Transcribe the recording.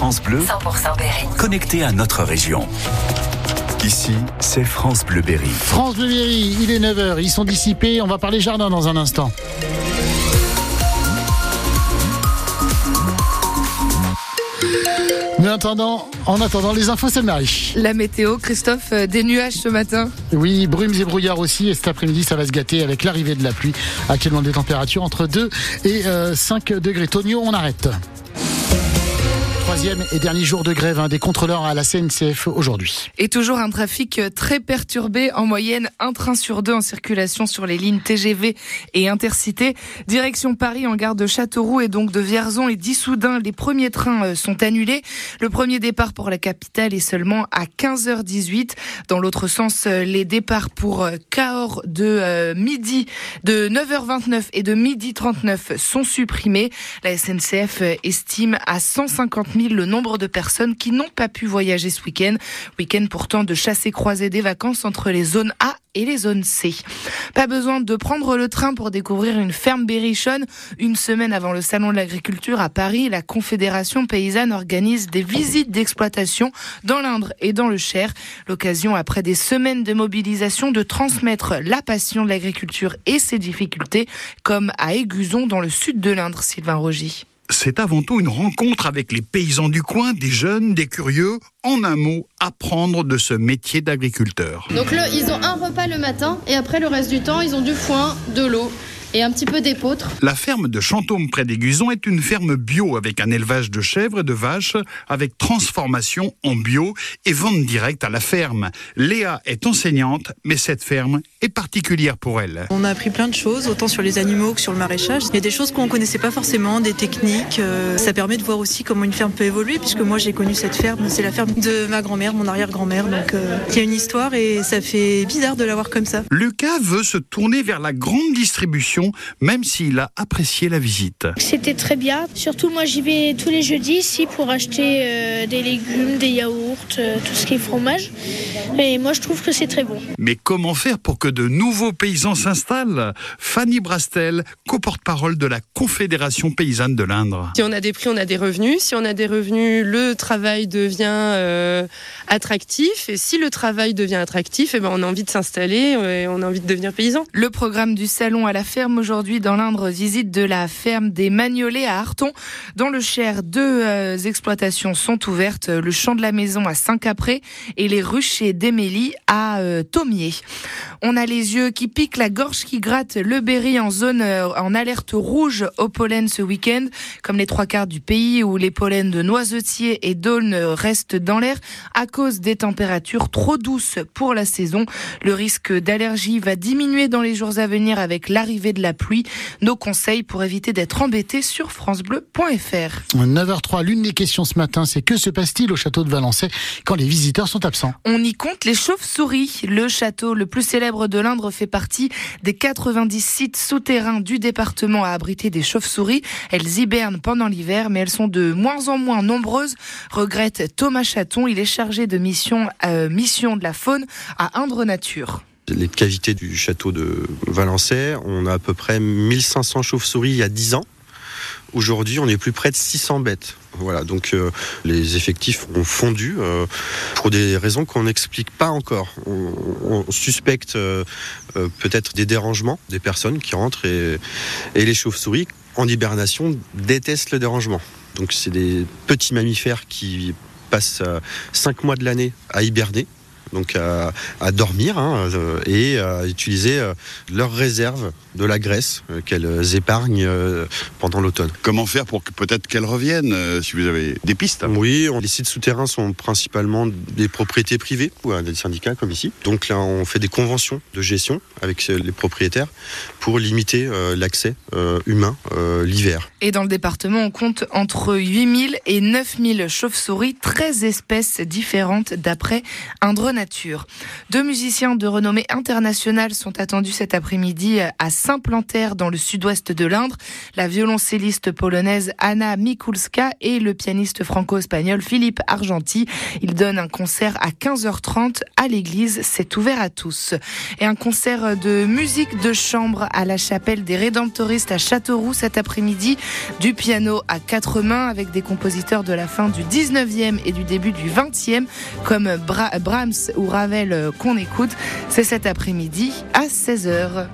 France Bleu, 100% Berry. connecté à notre région. Ici, c'est France Bleu Berry. France Bleu Berry, il est 9h, ils sont dissipés, on va parler jardin dans un instant. Mais en attendant, en attendant les infos, c'est Marie. La météo, Christophe, euh, des nuages ce matin Oui, brumes et brouillards aussi, et cet après-midi, ça va se gâter avec l'arrivée de la pluie. Actuellement des températures entre 2 et euh, 5 degrés. Tonio, on arrête. Troisième et dernier jour de grève hein, des contrôleurs à la CNCF aujourd'hui. Et toujours un trafic euh, très perturbé, en moyenne un train sur deux en circulation sur les lignes TGV et Intercité. Direction Paris en gare de Châteauroux et donc de Vierzon et d'Issoudun, les premiers trains euh, sont annulés. Le premier départ pour la capitale est seulement à 15h18. Dans l'autre sens, euh, les départs pour Cahors de euh, midi, de 9h29 et de midi 39 sont supprimés. La SNCF euh, estime à 150 000 le nombre de personnes qui n'ont pas pu voyager ce week-end. Week-end pourtant de chasser croiser des vacances entre les zones A et les zones C. Pas besoin de prendre le train pour découvrir une ferme berrichonne. Une semaine avant le salon de l'agriculture à Paris, la Confédération paysanne organise des visites d'exploitation dans l'Indre et dans le Cher. L'occasion, après des semaines de mobilisation, de transmettre la passion de l'agriculture et ses difficultés, comme à Aiguzon dans le sud de l'Indre, Sylvain Rogy. C'est avant tout une rencontre avec les paysans du coin, des jeunes, des curieux, en un mot, apprendre de ce métier d'agriculteur. Donc là, ils ont un repas le matin et après le reste du temps, ils ont du foin, de l'eau et un petit peu d'épeautre. La ferme de Chantôme près d'Aiguzon est une ferme bio avec un élevage de chèvres et de vaches avec transformation en bio et vente directe à la ferme. Léa est enseignante, mais cette ferme est particulière pour elle. On a appris plein de choses, autant sur les animaux que sur le maraîchage. Il y a des choses qu'on ne connaissait pas forcément, des techniques. euh, Ça permet de voir aussi comment une ferme peut évoluer, puisque moi j'ai connu cette ferme. C'est la ferme de ma grand-mère, mon arrière-grand-mère. Donc euh, il y a une histoire et ça fait bizarre de la voir comme ça. Lucas veut se tourner vers la grande distribution, même s'il a apprécié la visite. C'était très bien. Surtout, moi, j'y vais tous les jeudis ici pour acheter euh, des légumes, des yaourts, euh, tout ce qui est fromage. Et moi, je trouve que c'est très bon. Mais comment faire pour que de nouveaux paysans s'installent? Fanny Brastel, co-porte-parole de la Confédération paysanne de l'Indre. Si on a des prix, on a des revenus. Si on a des revenus, le travail devient euh, attractif. Et si le travail devient attractif, eh ben, on a envie de s'installer et on a envie de devenir paysan. Le programme du salon à la ferme aujourd'hui dans l'Indre, visite de la ferme des Magnolets à Arton. Dans le Cher, deux euh, exploitations sont ouvertes, le champ de la maison à Saint-Capré et les ruchers d'Émélie à euh, Thomier. On a les yeux qui piquent, la gorge qui gratte, le Berry en zone euh, en alerte rouge au pollen ce week-end, comme les trois quarts du pays où les pollens de noisetiers et d'aulnes restent dans l'air à cause des températures trop douces pour la saison. Le risque d'allergie va diminuer dans les jours à venir avec l'arrivée de la pluie. Nos conseils pour éviter d'être embêté sur francebleu.fr. 9h03, l'une des questions ce matin, c'est que se passe-t-il au château de Valençay quand les visiteurs sont absents On y compte les chauves-souris. Le château le plus célèbre de l'Indre fait partie des 90 sites souterrains du département à abriter des chauves-souris. Elles hibernent pendant l'hiver, mais elles sont de moins en moins nombreuses, regrette Thomas Chaton. Il est chargé de mission, euh, mission de la faune à Indre Nature. Les cavités du château de Valençay. On a à peu près 1500 chauves-souris il y a 10 ans. Aujourd'hui, on est plus près de 600 bêtes. Voilà, donc euh, les effectifs ont fondu euh, pour des raisons qu'on n'explique pas encore. On, suspecte euh, peut-être des dérangements des personnes qui rentrent et, et les chauves-souris en hibernation détestent le dérangement. Donc c'est des petits mammifères qui passent 5 mois de l'année à hiberner donc à, à dormir hein, euh, et à utiliser euh, leurs réserves de la graisse euh, qu'elles épargnent pendant l'automne. Comment faire pour que peut-être qu'elles reviennent, si vous avez des pistes? Oui, on- les sites souterrains sont principalement des propriétés privées ou des syndicats comme ici. Donc là, on fait des conventions de gestion avec les propriétaires pour limiter euh, l'accès euh, humain euh, l'hiver. Et dans le département, on compte entre 8000 et 9000 chauves-souris, 13 espèces différentes d'après Indre Deux musiciens de renommée internationale sont attendus cet après-midi à Saint-Plantaire dans le sud-ouest de l'Indre. La violoncelliste polonaise Anna Mikulska et le pianiste franco-espagnol Philippe Argenti. Ils donnent un concert à 15h30 à l'église. C'est ouvert à tous. Et un concert de musique de chambre à la chapelle des Rédemptoristes à Châteauroux cet après-midi. Du piano à quatre mains avec des compositeurs de la fin du 19e et du début du 20e comme Brahms ou Ravel qu'on écoute. C'est cet après-midi à 16h.